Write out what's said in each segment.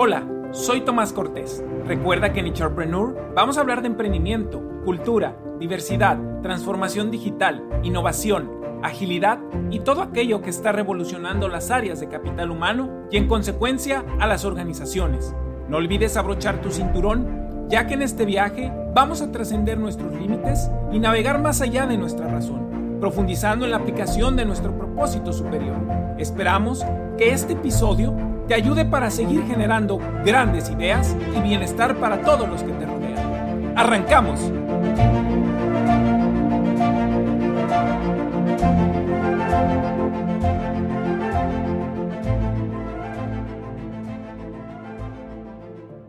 Hola, soy Tomás Cortés. Recuerda que en Entrepreneur vamos a hablar de emprendimiento, cultura, diversidad, transformación digital, innovación, agilidad y todo aquello que está revolucionando las áreas de capital humano y en consecuencia a las organizaciones. No olvides abrochar tu cinturón, ya que en este viaje vamos a trascender nuestros límites y navegar más allá de nuestra razón, profundizando en la aplicación de nuestro propósito superior. Esperamos que este episodio te ayude para seguir generando grandes ideas y bienestar para todos los que te rodean. ¡Arrancamos!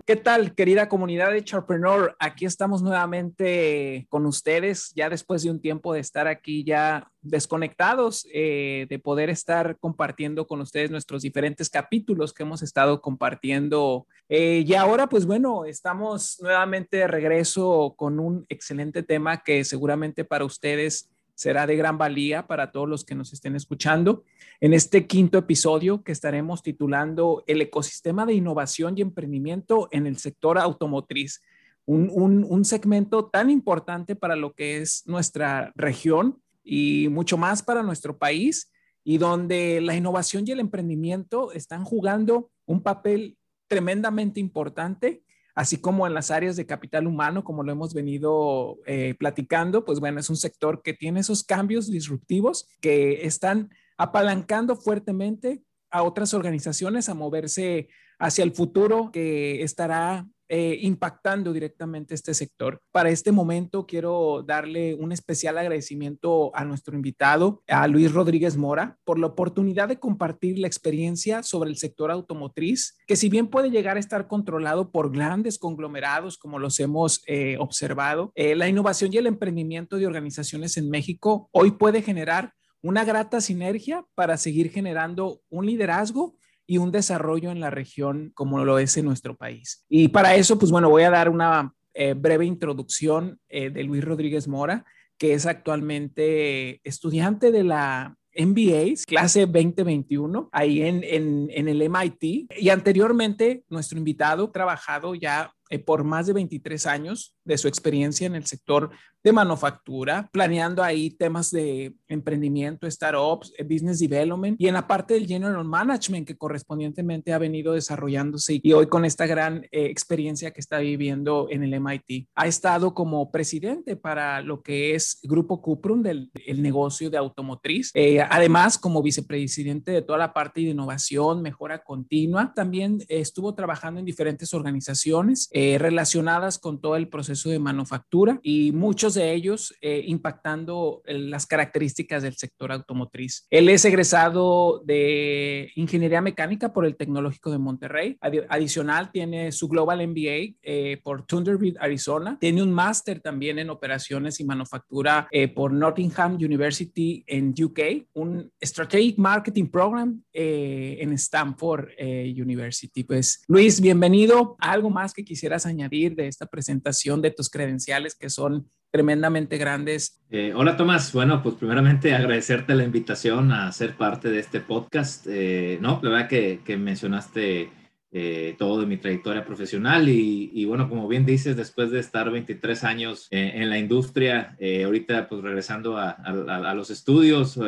¿Qué tal, querida comunidad de Entrepreneur? Aquí estamos nuevamente con ustedes, ya después de un tiempo de estar aquí ya desconectados, eh, de poder estar compartiendo con ustedes nuestros diferentes capítulos que hemos estado compartiendo. Eh, y ahora, pues bueno, estamos nuevamente de regreso con un excelente tema que seguramente para ustedes será de gran valía para todos los que nos estén escuchando. En este quinto episodio que estaremos titulando El ecosistema de innovación y emprendimiento en el sector automotriz, un, segmento tan importante para lo que es nuestra región y mucho más para nuestro país y donde la innovación y el emprendimiento están jugando un papel tremendamente importante así como en las áreas de capital humano, como lo hemos venido eh, platicando, pues bueno, es un sector que tiene esos cambios disruptivos que están apalancando fuertemente a otras organizaciones a moverse hacia el futuro que estará eh, impactando directamente este sector. Para este momento quiero darle un especial agradecimiento a nuestro invitado, a Luis Rodríguez Mora, por la oportunidad de compartir la experiencia sobre el sector automotriz, que si bien puede llegar a estar controlado por grandes conglomerados como los hemos eh, observado, eh, la innovación y el emprendimiento de organizaciones en México hoy puede generar una grata sinergia para seguir generando un liderazgo y un desarrollo en la región como lo es en nuestro país. Y para eso, pues bueno, voy a dar una eh, breve introducción eh, de Luis Rodríguez Mora, que es actualmente estudiante de la MBA, clase 2021, ahí en, en, el MIT. Y anteriormente, nuestro invitado trabajado ya eh, por más de 23 años de su experiencia en el sector de manufactura, planeando ahí temas de emprendimiento, startups, eh, business development y en la parte del general management que correspondientemente ha venido desarrollándose y hoy con esta gran eh, experiencia que está viviendo en el MIT. Ha estado como presidente para lo que es Grupo Cuprum del el negocio de automotriz, además como vicepresidente de toda la parte de innovación, mejora continua. También estuvo trabajando en diferentes organizaciones eh, relacionadas con todo el proceso de manufactura y muchos de ellos eh, impactando eh, las características del sector automotriz. Él es egresado de Ingeniería Mecánica por el Tecnológico de Monterrey. adicional, tiene su Global MBA por Thunderbird, Arizona. Tiene un máster también en operaciones y manufactura por Nottingham University en UK, un Strategic Marketing Program en Stanford University. Pues Luis, bienvenido. ¿Algo más que quisiera añadir de esta presentación de tus credenciales que son tremendamente grandes? Eh, hola Tomás, bueno, pues primeramente agradecerte la invitación a ser parte de este podcast. Eh, no, la verdad que, que mencionaste eh, todo de mi trayectoria profesional y, y, bueno, como bien dices, después de estar 23 años en la industria, ahorita pues regresando a, a, a los estudios,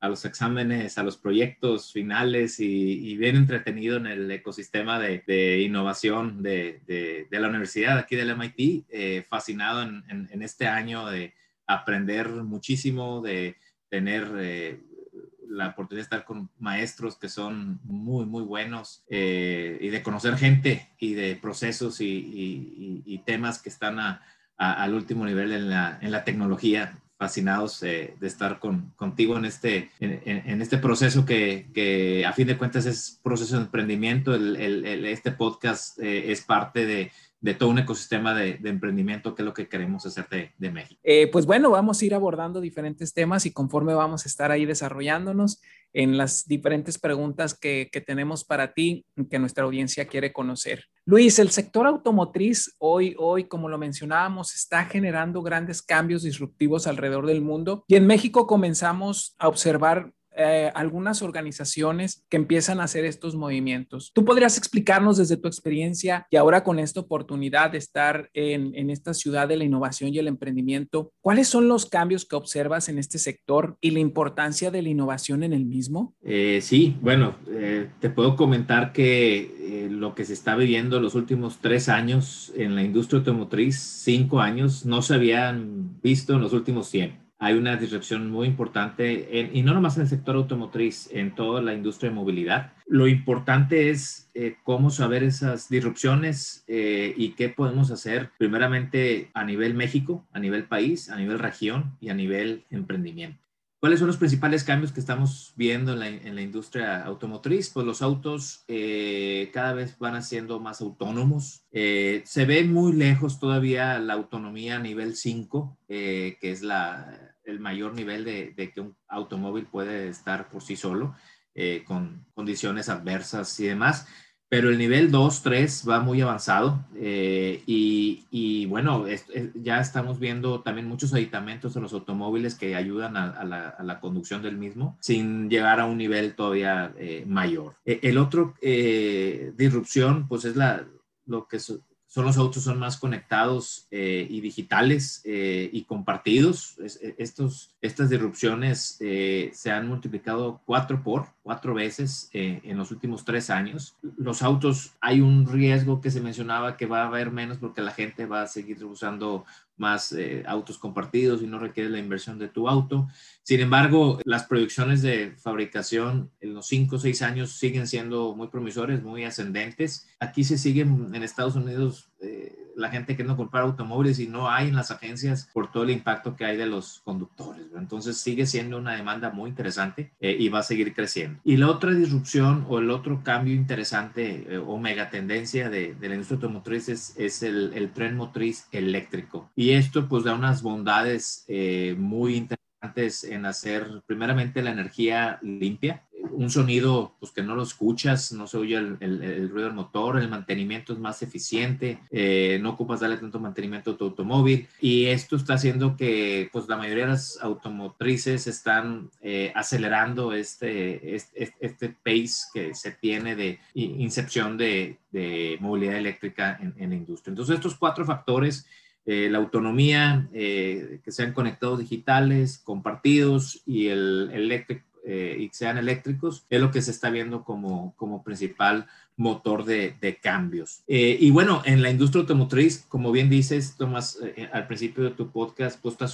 a los exámenes, a los proyectos finales y, bien entretenido en el ecosistema de, innovación de, la universidad aquí del MIT, eh, fascinado en, este año de aprender muchísimo, de tener eh, la oportunidad de estar con maestros que son muy, muy buenos eh, y de conocer gente y de procesos y, temas que están al último nivel en la tecnología fascinados eh, de estar con, contigo en este, en, este proceso que, que, a fin de cuentas es proceso de emprendimiento. El, el, este podcast eh, es parte de, de, todo un ecosistema de, emprendimiento que es lo que queremos hacer de, de México. Eh, pues bueno, vamos a ir abordando diferentes temas y conforme vamos a estar ahí desarrollándonos, en las diferentes preguntas que, tenemos para ti, que nuestra audiencia quiere conocer. Luis, el sector automotriz hoy, hoy, como lo mencionábamos, está generando grandes cambios disruptivos alrededor del mundo y en México comenzamos a observar eh, algunas organizaciones que empiezan a hacer estos movimientos. ¿Tú podrías explicarnos desde tu experiencia y ahora con esta oportunidad de estar en, en esta ciudad de la innovación y el emprendimiento, cuáles son los cambios que observas en este sector y la importancia de la innovación en el mismo? Eh, sí, bueno, eh, te puedo comentar que lo que se está viviendo los últimos tres años en la industria automotriz, cinco años, no se habían visto en los últimos 100 hay una disrupción muy importante, y no nomás en el sector automotriz, en toda la industria de movilidad. Lo importante es eh, cómo saber esas disrupciones eh, y qué podemos hacer, primeramente a nivel México, a nivel país, a nivel región y a nivel emprendimiento. ¿Cuáles son los principales cambios que estamos viendo en la, industria automotriz? Pues los autos eh, cada vez van haciendo más autónomos. se ve muy lejos todavía la autonomía nivel 5, que es el mayor nivel de, que un automóvil puede estar por sí solo, eh, con condiciones adversas y demás. Pero el nivel 2, 3 va muy avanzado eh, y, bueno, ya estamos viendo también muchos aditamentos en los automóviles que ayudan a, la, conducción del mismo sin llegar a un nivel todavía eh, mayor. el otro disrupción, pues es la, lo que son los autos son más conectados eh, y digitales eh, y compartidos. E, estos, estas disrupciones eh, se han multiplicado cuatro por, cuatro veces en los últimos tres años. Los autos, hay un riesgo que se mencionaba que va a haber menos porque la gente va a seguir usando más eh, autos compartidos y no requiere la inversión de tu auto. Sin embargo, las proyecciones de fabricación en los 5 o 6 años siguen siendo muy promisores, muy ascendentes. Aquí se siguen en Estados Unidos eh, la gente que no comprar automóviles y no hay en las agencias por todo el impacto que hay de los conductores. Entonces sigue siendo una demanda muy interesante eh, y va a seguir creciendo. Y la otra disrupción o el otro cambio interesante eh, o mega tendencia de, de, la industria automotriz es, es el, el, tren motriz eléctrico. Y esto pues da unas bondades eh, muy interesantes en hacer primeramente la energía limpia, un sonido pues que no lo escuchas, no se oye el, ruido del motor, el mantenimiento es más eficiente, eh, no ocupas darle tanto mantenimiento a tu automóvil y esto está haciendo que pues la mayoría de las automotrices están eh, acelerando este, este, este, pace que se tiene de incepción de, movilidad eléctrica en, la industria. Entonces estos cuatro factores eh, la autonomía, que sean conectados digitales, compartidos y el eh, y sean eléctricos, es lo que se está viendo como, como principal motor de, de cambios. Eh, y bueno, en la industria automotriz, como bien dices, Tomás, eh, al principio de tu podcast, pues está,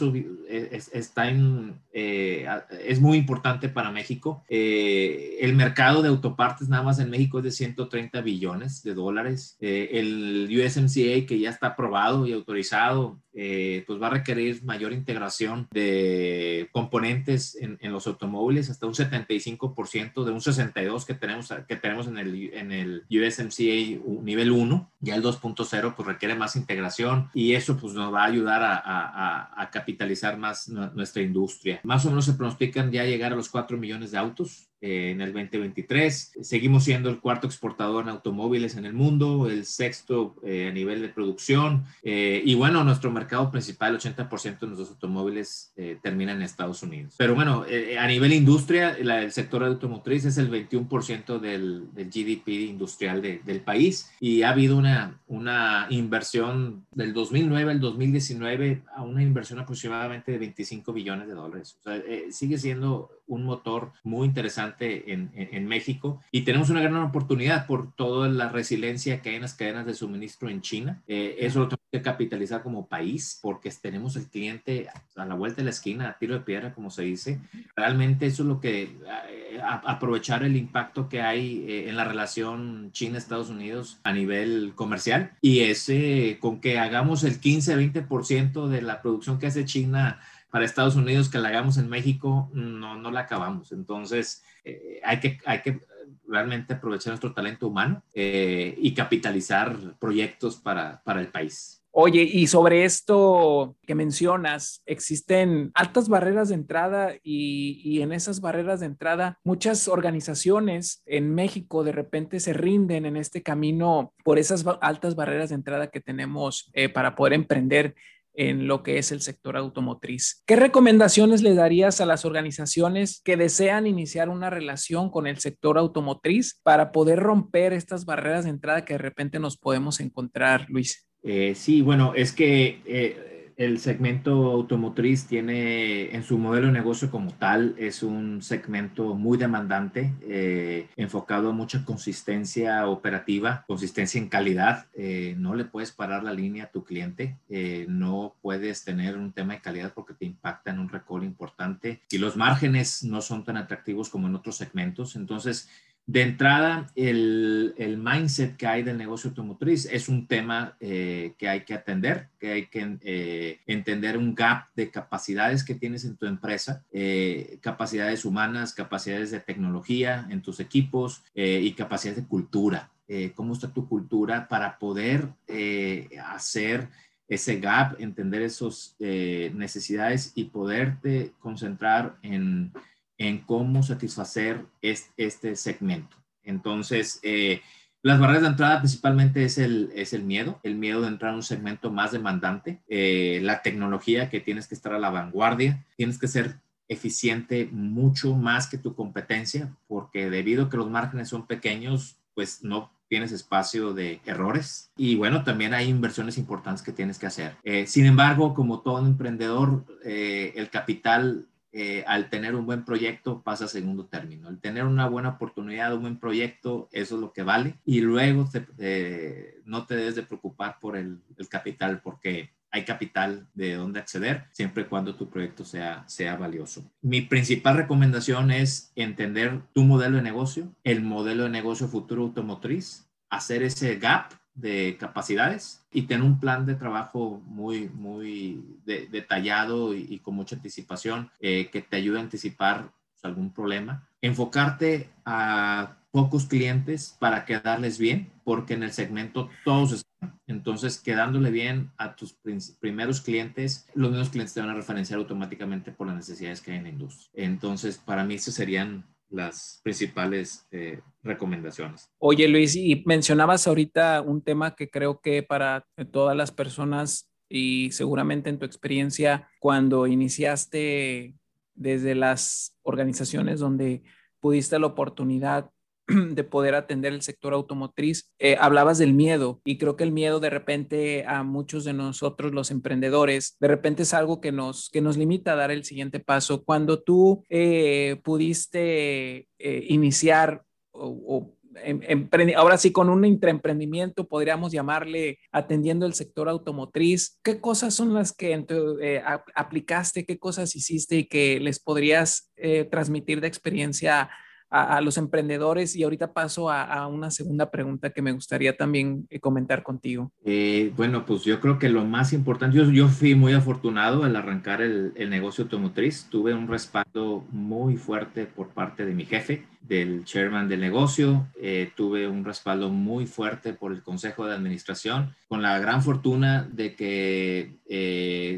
es, está en, es muy importante para México. el mercado de autopartes nada más en México es de 130 billones de dólares. el USMCA, que ya está aprobado y autorizado, pues va a requerir mayor integración de componentes en, en los automóviles hasta un 75% de un 62% que tenemos, que tenemos en el, en el USMCA nivel 1. Ya el 2.0 pues requiere más integración y eso pues nos va a ayudar a, a, a capitalizar más nuestra industria. Más o menos se pronostican ya llegar a los 4 millones de autos eh, en el 2023. Seguimos siendo el cuarto exportador en automóviles en el mundo, el sexto eh, a nivel de producción. Eh, y bueno, nuestro mercado principal, el 80% de nuestros automóviles termina en Estados Unidos. Pero bueno, a nivel industria, el sector automotriz es el 21% del, del, GDP industrial del país y ha habido una, una inversión del 2009 al 2019 a una inversión aproximadamente de 25 billones de dólares. O sea, sigue siendo un motor muy interesante en, en, México y tenemos una gran oportunidad por toda la resiliencia que hay en las cadenas de suministro en China. Eh, eso lo tenemos que capitalizar como país porque tenemos el cliente a la vuelta de la esquina, a tiro de piedra, como se dice. Realmente eso es lo que, eh, aprovechar el impacto que hay eh, en la relación China-Estados Unidos a nivel comercial y ese con que hagamos el 15-20% de la producción que hace China para Estados Unidos que la hagamos en México, no, no la acabamos. Entonces, eh, hay, que, hay que realmente aprovechar nuestro talento humano eh, y capitalizar proyectos para, para el país. Oye, y sobre esto que mencionas, existen altas barreras de entrada y, y, en esas barreras de entrada muchas organizaciones en México de repente se rinden en este camino por esas altas barreras de entrada que tenemos eh, para poder emprender. En lo que es el sector automotriz. ¿Qué recomendaciones le darías a las organizaciones que desean iniciar una relación con el sector automotriz para poder romper estas barreras de entrada que de repente nos podemos encontrar, Luis? Eh, sí, bueno, es que eh, el segmento automotriz tiene en su modelo de negocio como tal, es un segmento muy demandante, eh, enfocado a mucha consistencia operativa, consistencia en calidad. Eh, no le puedes parar la línea a tu cliente, eh, no puedes tener un tema de calidad porque te impacta en un recall importante y los márgenes no son tan atractivos como en otros segmentos. Entonces, de entrada, el, mindset que hay del negocio automotriz es un tema eh, que hay que atender, que hay que eh, entender un gap de capacidades que tienes en tu empresa, eh, capacidades humanas, capacidades de tecnología en tus equipos y capacidades de cultura. ¿Cómo está tu cultura para poder hacer ese gap, entender esas necesidades y poderte concentrar en en cómo satisfacer este, segmento. Entonces, eh, las barreras de entrada principalmente es el, es el miedo, el miedo de entrar a un segmento más demandante, eh, la tecnología que tienes que estar a la vanguardia, tienes que ser eficiente mucho más que tu competencia, porque debido a que los márgenes son pequeños, pues no tienes espacio de errores y bueno, también hay inversiones importantes que tienes que hacer. Eh, sin embargo, como todo emprendedor, el capital eh, al tener un buen proyecto pasa a segundo término. El tener una buena oportunidad, un buen proyecto, eso es lo que vale. Y luego eh, no te debes de preocupar por el, capital porque hay capital de dónde acceder siempre y cuando tu proyecto sea, sea valioso. Mi principal recomendación es entender tu modelo de negocio, el modelo de negocio futuro automotriz, hacer ese gap de capacidades y tener un plan de trabajo muy, muy detallado y, con mucha anticipación eh, que te ayude a anticipar pues, algún problema. Enfocarte a pocos clientes para quedarles bien, porque en el segmento todos están. Entonces, quedándole bien a tus primeros clientes, los mismos clientes te van a referenciar automáticamente por las necesidades que hay en la industria. Entonces, para mí, esos serían las principales eh, recomendaciones. Oye Luis, y mencionabas ahorita un tema que creo que para todas las personas y seguramente en tu experiencia cuando iniciaste desde las organizaciones donde pudiste la oportunidad de poder atender el sector automotriz. Eh, hablabas del miedo y creo que el miedo de repente a muchos de nosotros los emprendedores, de repente es algo que nos, que nos limita a dar el siguiente paso. Cuando tú eh, pudiste eh, iniciar o, em, ahora sí con un intraemprendimiento, podríamos llamarle atendiendo el sector automotriz. ¿Qué cosas son las que aplicaste? ¿Qué cosas hiciste y que les podrías transmitir de experiencia a, los emprendedores y ahorita paso a, una segunda pregunta que me gustaría también eh, comentar contigo. Eh, bueno, pues yo creo que lo más importante, yo, fui muy afortunado al arrancar el, el, negocio automotriz, tuve un respaldo muy fuerte por parte de mi jefe, del chairman del negocio, eh, tuve un respaldo muy fuerte por el consejo de administración, con la gran fortuna de que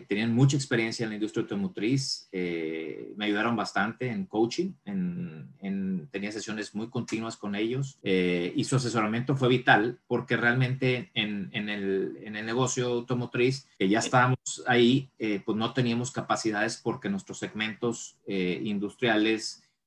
tenían mucha experiencia en la industria automotriz, me ayudaron bastante en coaching, en, en tenía sesiones muy continuas con ellos eh, y su asesoramiento fue vital porque realmente en, el, el, negocio automotriz, que ya estábamos ahí, eh, pues no teníamos capacidades porque nuestros segmentos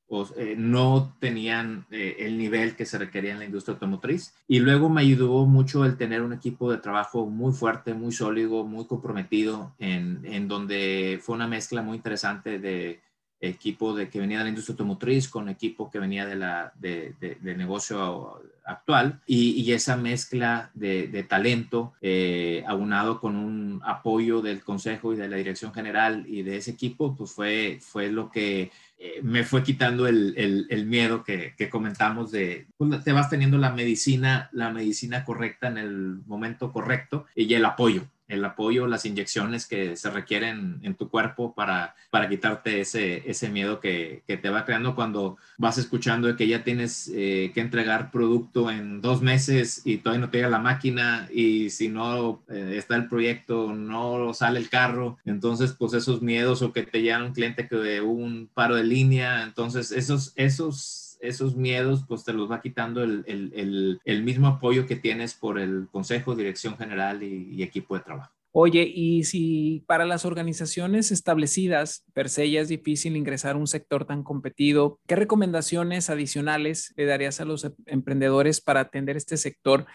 eh, industriales no tenían el nivel que se requería en la industria automotriz. Y luego me ayudó mucho el tener un equipo de trabajo muy fuerte, muy sólido, muy comprometido, en, en donde fue una mezcla muy interesante de equipo de, que venía de la industria automotriz con equipo que venía de la, de, del negocio actual y, esa mezcla de, talento eh, aunado con un apoyo del consejo y de la dirección general y de ese equipo, pues fue, fue lo que eh, me fue quitando el, el, el miedo que, que, comentamos de pues, te vas teniendo la medicina, la medicina correcta en el momento correcto y el apoyo el apoyo, las inyecciones que se requieren en tu cuerpo para, para quitarte ese, ese miedo que, que te va creando cuando vas escuchando que ya tienes eh, que entregar producto en dos meses y todavía no te llega la máquina y si no eh, está el proyecto, no sale el carro. Entonces, pues esos miedos o que te llega un cliente que hubo un paro de línea. Entonces, esos, esos esos miedos, pues te los va quitando el, mismo apoyo que tienes por el consejo, dirección general y, equipo de trabajo. Oye, y si para las organizaciones establecidas, per se ya es difícil ingresar a un sector tan competido, ¿qué recomendaciones adicionales le darías a los em, emprendedores para atender este sector?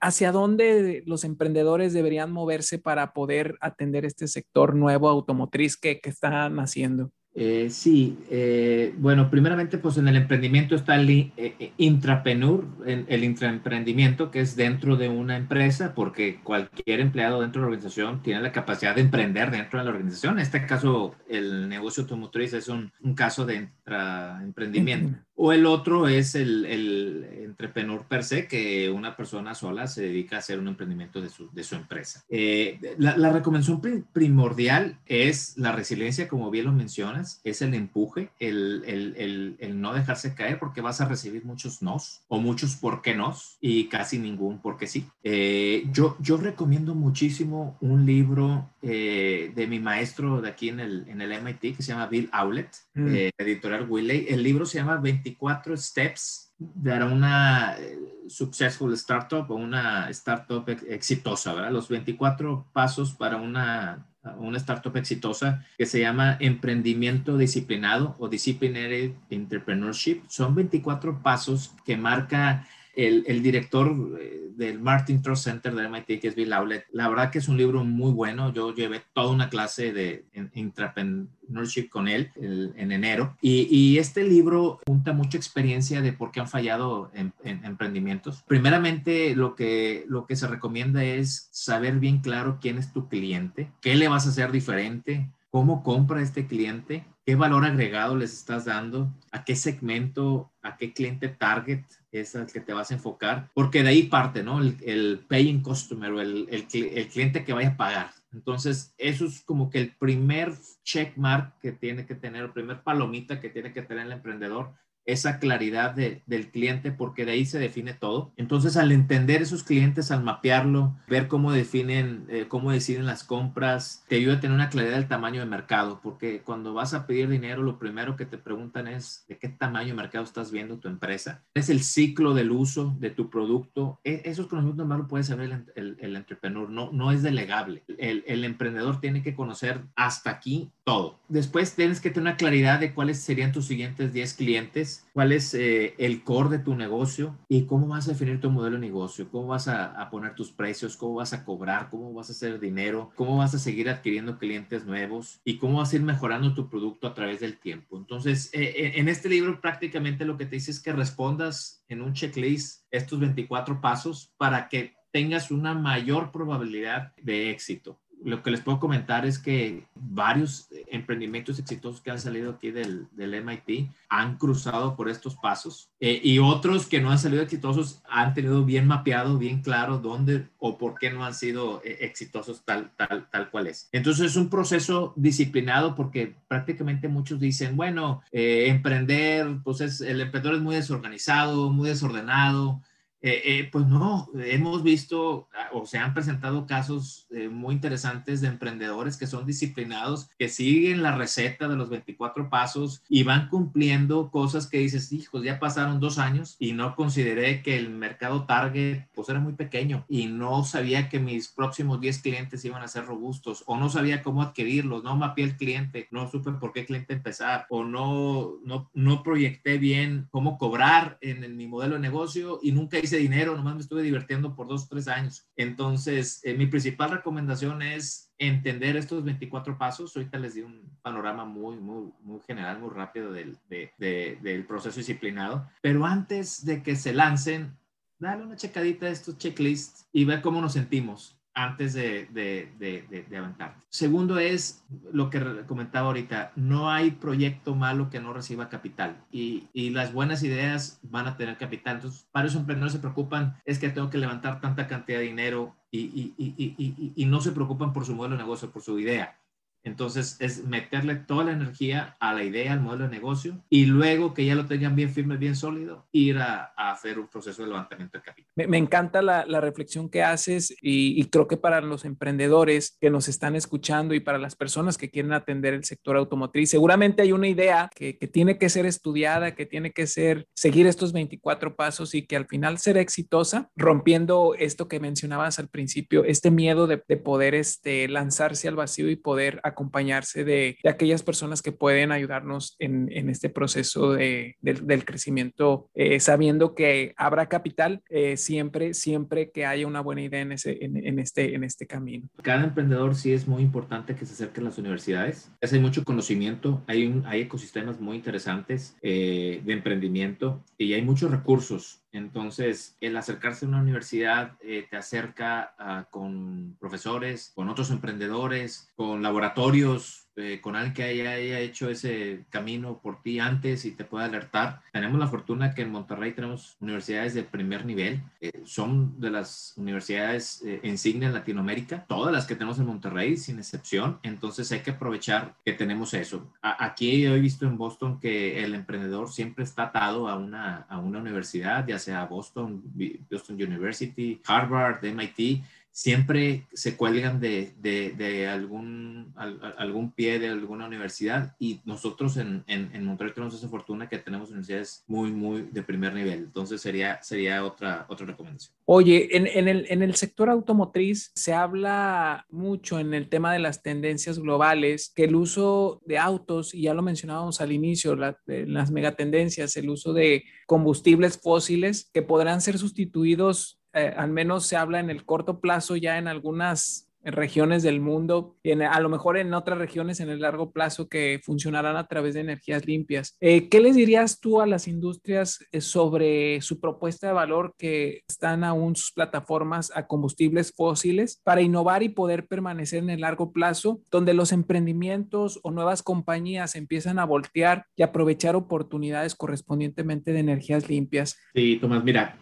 ¿Hacia dónde los emprendedores deberían moverse para poder atender este sector nuevo automotriz que, que está naciendo? Eh, sí, eh, bueno, primeramente, pues en el emprendimiento está el eh, intrapenur, el intraemprendimiento, que es dentro de una empresa, porque cualquier empleado dentro de la organización tiene la capacidad de emprender dentro de la organización. En este caso, el negocio automotriz es un, un caso de intraemprendimiento. O el otro es el, el entrepreneur per se, que una persona sola se dedica a hacer un emprendimiento de su, de su empresa. Eh, la, la, recomendación primordial es la resiliencia, como bien lo mencionas, es el empuje, el, el, el, no dejarse caer porque vas a recibir muchos nos o muchos por qué nos y casi ningún por qué sí. Eh, yo, yo recomiendo muchísimo un libro eh, de mi maestro de aquí en el, en el MIT que se llama Bill Owlett, mm. editorial Willey. El libro se llama 20 24 steps de una eh, successful startup o una startup exitosa, ¿verdad? Los 24 pasos para una, una startup exitosa que se llama emprendimiento disciplinado o disciplinary entrepreneurship. Son 24 pasos que marca el, director eh, del Martin Trust Center de MIT, que es Bill la verdad que es un libro muy bueno. Yo llevé toda una clase de entrepreneurship con él en enero. Y, este libro junta mucha experiencia de por qué han fallado en, emprendimientos. Primeramente, lo que, lo que se recomienda es saber bien claro quién es tu cliente, qué le vas a hacer diferente, cómo compra este cliente, qué valor agregado les estás dando, a qué segmento, a qué cliente target es al que te vas a enfocar, porque de ahí parte, ¿no? El, paying customer o el, el, el, cliente que vaya a pagar. Entonces, eso es como que el primer checkmark que tiene que tener, el primer palomita que tiene que tener el emprendedor esa claridad del cliente porque de ahí se define todo. Entonces, al entender esos clientes, al mapearlo, ver cómo definen, eh, cómo deciden las compras, te ayuda a tener una claridad del tamaño de mercado, porque cuando vas a pedir dinero, lo primero que te preguntan es de qué tamaño de mercado estás viendo tu empresa. Es el ciclo del uso de tu producto. E, esos conocimientos más lo puede saber el, el, entrepreneur, no, no es delegable. El, el emprendedor tiene que conocer hasta aquí todo. Después tienes que tener una claridad de cuáles serían tus siguientes 10 clientes cuál es eh, el core de tu negocio y cómo vas a definir tu modelo de negocio, cómo vas a, poner tus precios, cómo vas a cobrar, cómo vas a hacer dinero, cómo vas a seguir adquiriendo clientes nuevos y cómo vas a ir mejorando tu producto a través del tiempo. Entonces, eh, eh, en este libro prácticamente lo que te dice es que respondas en un checklist estos 24 pasos para que tengas una mayor probabilidad de éxito lo que les puedo comentar es que varios emprendimientos exitosos que han salido aquí del, MIT han cruzado por estos pasos eh, y otros que no han salido exitosos han tenido bien mapeado, bien claro dónde o por qué no han sido eh, exitosos tal, tal, tal cual es. Entonces es un proceso disciplinado porque prácticamente muchos dicen, bueno, eh, emprender, pues es, el emprendedor es muy desorganizado, muy desordenado, eh, eh, pues no, hemos visto ah, o se han presentado casos eh, muy interesantes de emprendedores que son disciplinados, que siguen la receta de los 24 pasos y van cumpliendo cosas que dices, hijos, ya pasaron dos años y no consideré que el mercado target pues era muy pequeño y no sabía que mis próximos 10 clientes iban a ser robustos o no sabía cómo adquirirlos, no mapeé el cliente, no supe por qué cliente empezar o no, no, no proyecté bien cómo cobrar en, en mi modelo de negocio y nunca dinero, nomás me estuve divirtiendo por dos o tres años. Entonces, eh, mi principal recomendación es entender estos 24 pasos. Ahorita les di un panorama muy, muy, muy general, muy rápido del, del proceso disciplinado. Pero antes de que se lancen, dale una checadita a estos checklists y ve cómo nos sentimos antes de, de, de, de, aventar. Segundo es lo que comentaba ahorita, no hay proyecto malo que no reciba capital y, y, las buenas ideas van a tener capital. Entonces, varios emprendedores se preocupan, es que tengo que levantar tanta cantidad de dinero y, y, y no se preocupan por su modelo de negocio, por su idea. Entonces es meterle toda la energía a la idea, al modelo de negocio y luego que ya lo tengan bien firme, bien sólido, ir a, hacer un proceso de levantamiento de capital. Me, encanta la, reflexión que haces y, creo que para los emprendedores que nos están escuchando y para las personas que quieren atender el sector automotriz, seguramente hay una idea que, tiene que ser estudiada, que tiene que ser seguir estos 24 pasos y que al final será exitosa, rompiendo esto que mencionabas al principio, este miedo de, poder este, lanzarse al vacío y poder acompañarse de, aquellas personas que pueden ayudarnos en, este proceso de, del crecimiento, eh, sabiendo que habrá capital eh, siempre, siempre que haya una buena idea en, este, en este camino. Cada emprendedor sí es muy importante que se acerque a las universidades. Hay mucho conocimiento, hay, hay ecosistemas muy interesantes eh, de emprendimiento y hay muchos recursos entonces, el acercarse a una universidad eh, te acerca ah, con profesores, con otros emprendedores, con laboratorios eh, con alguien que haya, hecho ese camino por ti antes y te pueda alertar. Tenemos la fortuna que en Monterrey tenemos universidades de primer nivel. Eh, son de las universidades eh, insignia en Latinoamérica, todas las que tenemos en Monterrey, sin excepción. Entonces hay que aprovechar que tenemos eso. aquí he visto en Boston que el emprendedor siempre está atado a una, a una universidad, ya sea Boston, Boston University, Harvard, MIT siempre se cuelgan de, de, algún, algún pie de alguna universidad y nosotros en, en, Monterrey tenemos esa fortuna que tenemos universidades muy, muy de primer nivel. Entonces sería, sería otra, otra recomendación. Oye, en, en, el, en el sector automotriz se habla mucho en el tema de las tendencias globales, que el uso de autos, y ya lo mencionábamos al inicio, las megatendencias, el uso de combustibles fósiles que podrán ser sustituidos eh, al menos se habla en el corto plazo ya en algunas regiones del mundo y a lo mejor en otras regiones en el largo plazo que funcionarán a través de energías limpias. Eh, ¿Qué les dirías tú a las industrias eh, sobre su propuesta de valor que están aún sus plataformas a combustibles fósiles para innovar y poder permanecer en el largo plazo, donde los emprendimientos o nuevas compañías empiezan a voltear y aprovechar oportunidades correspondientemente de energías limpias? Sí, Tomás, mira,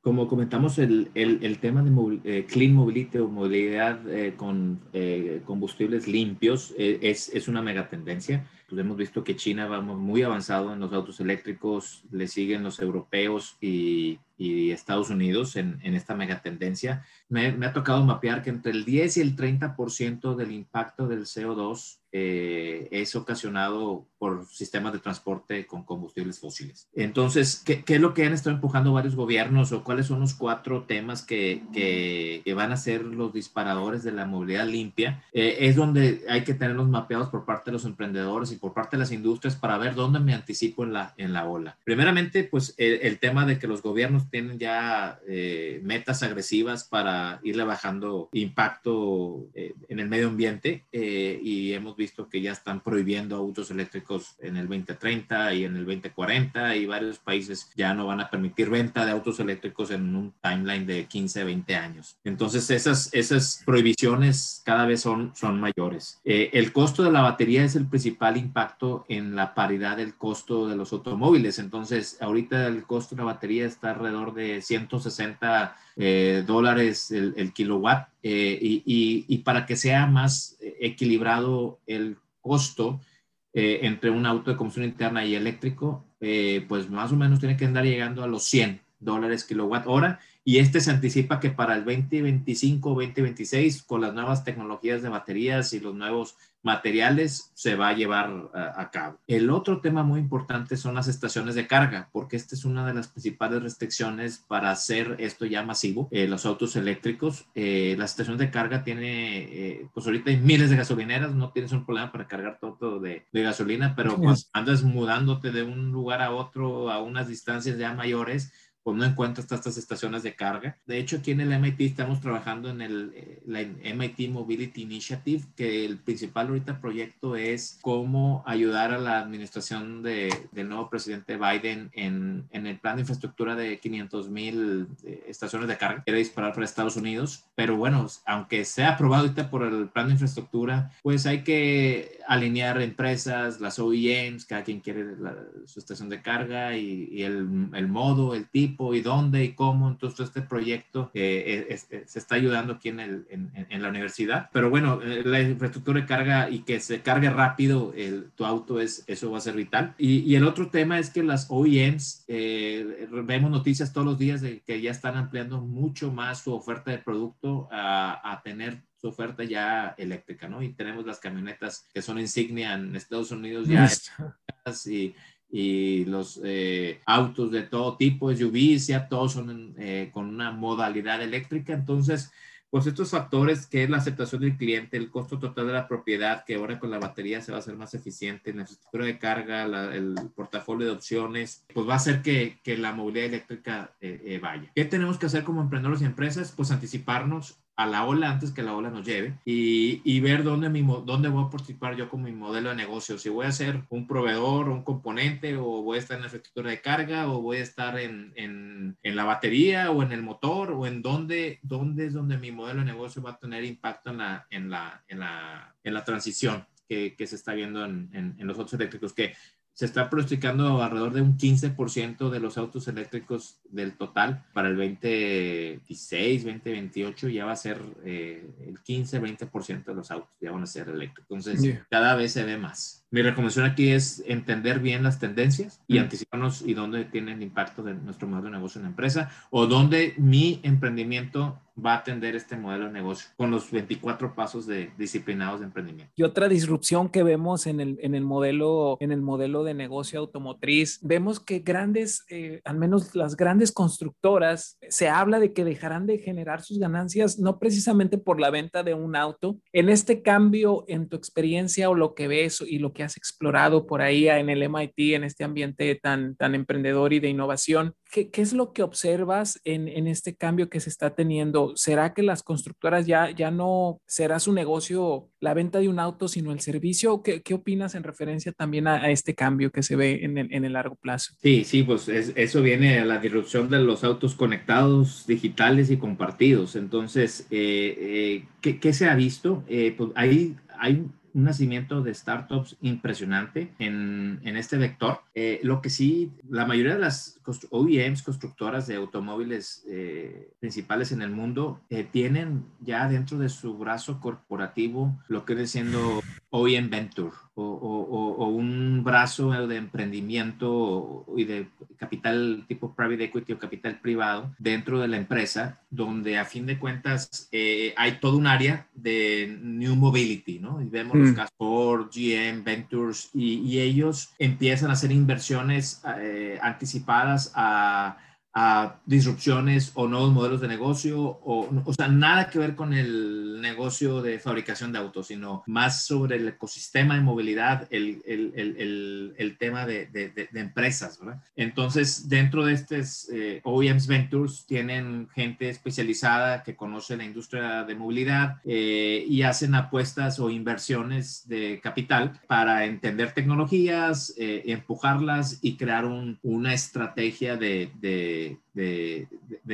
como comentamos, el, el, el tema de eh, clean mobility o movilidad eh, con eh, combustibles limpios es, es, una mega tendencia. Pues hemos visto que China va muy avanzado en los autos eléctricos, le siguen los europeos y, y Estados Unidos en, en esta megatendencia. Me, me ha tocado mapear que entre el 10 y el 30% del impacto del CO2 eh, es ocasionado por sistemas de transporte con combustibles fósiles. Entonces, ¿qué, ¿qué, es lo que han estado empujando varios gobiernos o cuáles son los cuatro temas que, que, que van a ser los disparadores de la movilidad limpia? Eh, es donde hay que tenerlos mapeados por parte de los emprendedores y por parte de las industrias para ver dónde me anticipo en la, en la ola. Primeramente, pues el, el tema de que los gobiernos tienen ya eh, metas agresivas para irle bajando impacto en el medio ambiente y hemos visto que ya están prohibiendo autos eléctricos en el 2030 y en el 2040 y varios países ya no van a permitir venta de autos eléctricos en un timeline de 15, 20 años. Entonces esas, esas prohibiciones cada vez son, son mayores. Eh, el costo de la batería es el principal impacto en la paridad del costo de los automóviles. Entonces ahorita el costo de la batería está alrededor de 160 eh, dólares el, kilowatt eh, y, y, para que sea más equilibrado el costo eh, entre un auto de combustión interna y eléctrico, pues más o menos tiene que andar llegando a los 100 dólares kilowatt hora y este se anticipa que para el 2025, 2026, con las nuevas tecnologías de baterías y los nuevos materiales se va a llevar a, cabo. El otro tema muy importante son las estaciones de carga, porque esta es una de las principales restricciones para hacer esto ya masivo, eh, los autos eléctricos. Eh, las estaciones de carga tiene, eh, pues ahorita hay miles de gasolineras, no tienes un problema para cargar todo de, de gasolina, pero pues andas mudándote de un lugar a otro a unas distancias ya mayores, pues no encuentras estas estaciones de carga. De hecho, aquí en el MIT estamos trabajando en el eh, la MIT Mobility Initiative, que el principal ahorita proyecto es cómo ayudar a la administración de, del nuevo presidente Biden en, en, el plan de infraestructura de 500 mil eh, estaciones de carga. Quiere disparar para Estados Unidos, pero bueno, aunque sea aprobado ahorita por el plan de infraestructura, pues hay que alinear empresas, las OEMs, cada quien quiere su estación de carga y, y el, el modo, el tipo tiempo y dónde y cómo. Entonces, este proyecto eh, se está ayudando aquí en, el, en, la universidad. Pero bueno, eh, la infraestructura de carga y que se cargue rápido el, tu auto, es, eso va a ser vital. Y, y el otro tema es que las OEMs, eh, vemos noticias todos los días de que ya están ampliando mucho más su oferta de producto a, a tener su oferta ya eléctrica, ¿no? Y tenemos las camionetas que son insignia en Estados Unidos ya y, y los eh, autos de todo tipo, SUVs, ya todos son eh, con una modalidad eléctrica. Entonces, pues estos factores que es la aceptación del cliente, el costo total de la propiedad, que ahora con la batería se va a hacer más eficiente, la infraestructura de carga, el portafolio de opciones, pues va a hacer que, que la movilidad eléctrica eh, vaya. ¿Qué tenemos que hacer como emprendedores y empresas? Pues anticiparnos a la ola antes que la ola nos lleve y, y ver dónde, mi, dónde voy a participar yo con mi modelo de negocio. Si voy a ser un proveedor, un componente, o voy a estar en la infraestructura de carga, o voy a estar en, en, en la batería, o en el motor, o en dónde, dónde es donde mi modelo de negocio va a tener impacto en la, en la, en la, en la transición que, que se está viendo en, en, los autos eléctricos, que se está pronosticando alrededor de un 15% de los autos eléctricos del total para el 2016, 2028 ya va a ser eh, el 15-20% de los autos ya van a ser eléctricos. Entonces, cada vez se ve más. Mi recomendación aquí es entender bien las tendencias y anticiparnos y dónde tiene el impacto de nuestro modelo de negocio en la empresa o dónde mi emprendimiento va a atender este modelo de negocio con los 24 pasos de disciplinados de emprendimiento. Y otra disrupción que vemos en el, en el, modelo, en el modelo de negocio automotriz, vemos que grandes, eh, al menos las grandes constructoras, se habla de que dejarán de generar sus ganancias no precisamente por la venta de un auto. En este cambio, en tu experiencia o lo que ves y lo que has explorado por ahí en el MIT, en este ambiente tan, tan emprendedor y de innovación, ¿qué, qué es lo que observas en, en este cambio que se está teniendo? ¿será que las constructoras ya, ya no será su negocio la venta de un auto, sino el servicio? ¿Qué, qué opinas en referencia también a, este cambio que se ve en el, en el largo plazo? Sí, sí, pues eso viene a la disrupción de los autos conectados, digitales y compartidos. Entonces, eh, eh, ¿qué, ¿qué, se ha visto? Eh, pues ahí hay un nacimiento de startups impresionante en, en este vector. Eh, lo que sí, la mayoría de las OEMs, constructoras de automóviles eh, principales en el mundo, eh, tienen ya dentro de su brazo corporativo lo que viene siendo OEM Venture o, o, un brazo de emprendimiento y de capital tipo private equity o capital privado dentro de la empresa, donde a fin de cuentas hay todo un área de New Mobility, ¿no? Y vemos los mm. casos por GM, Ventures, y, ellos empiezan a hacer inversiones eh, anticipadas a a disrupciones o nuevos modelos de negocio, o, o sea, nada que ver con el negocio de fabricación de autos, sino más sobre el ecosistema de movilidad, el, el, el, el tema de, de, de, empresas, ¿verdad? Entonces, dentro de estos eh, OEMs Ventures tienen gente especializada que conoce la industria de movilidad eh, y hacen apuestas o inversiones de capital para entender tecnologías, eh, empujarlas y crear un, una estrategia de de,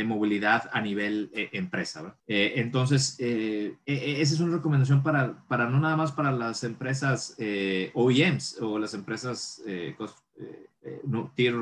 movilidad a nivel eh, empresa. Eh, entonces, eh, e, e, esa es una recomendación para, para no nada más para las empresas OEMs o las empresas no, tier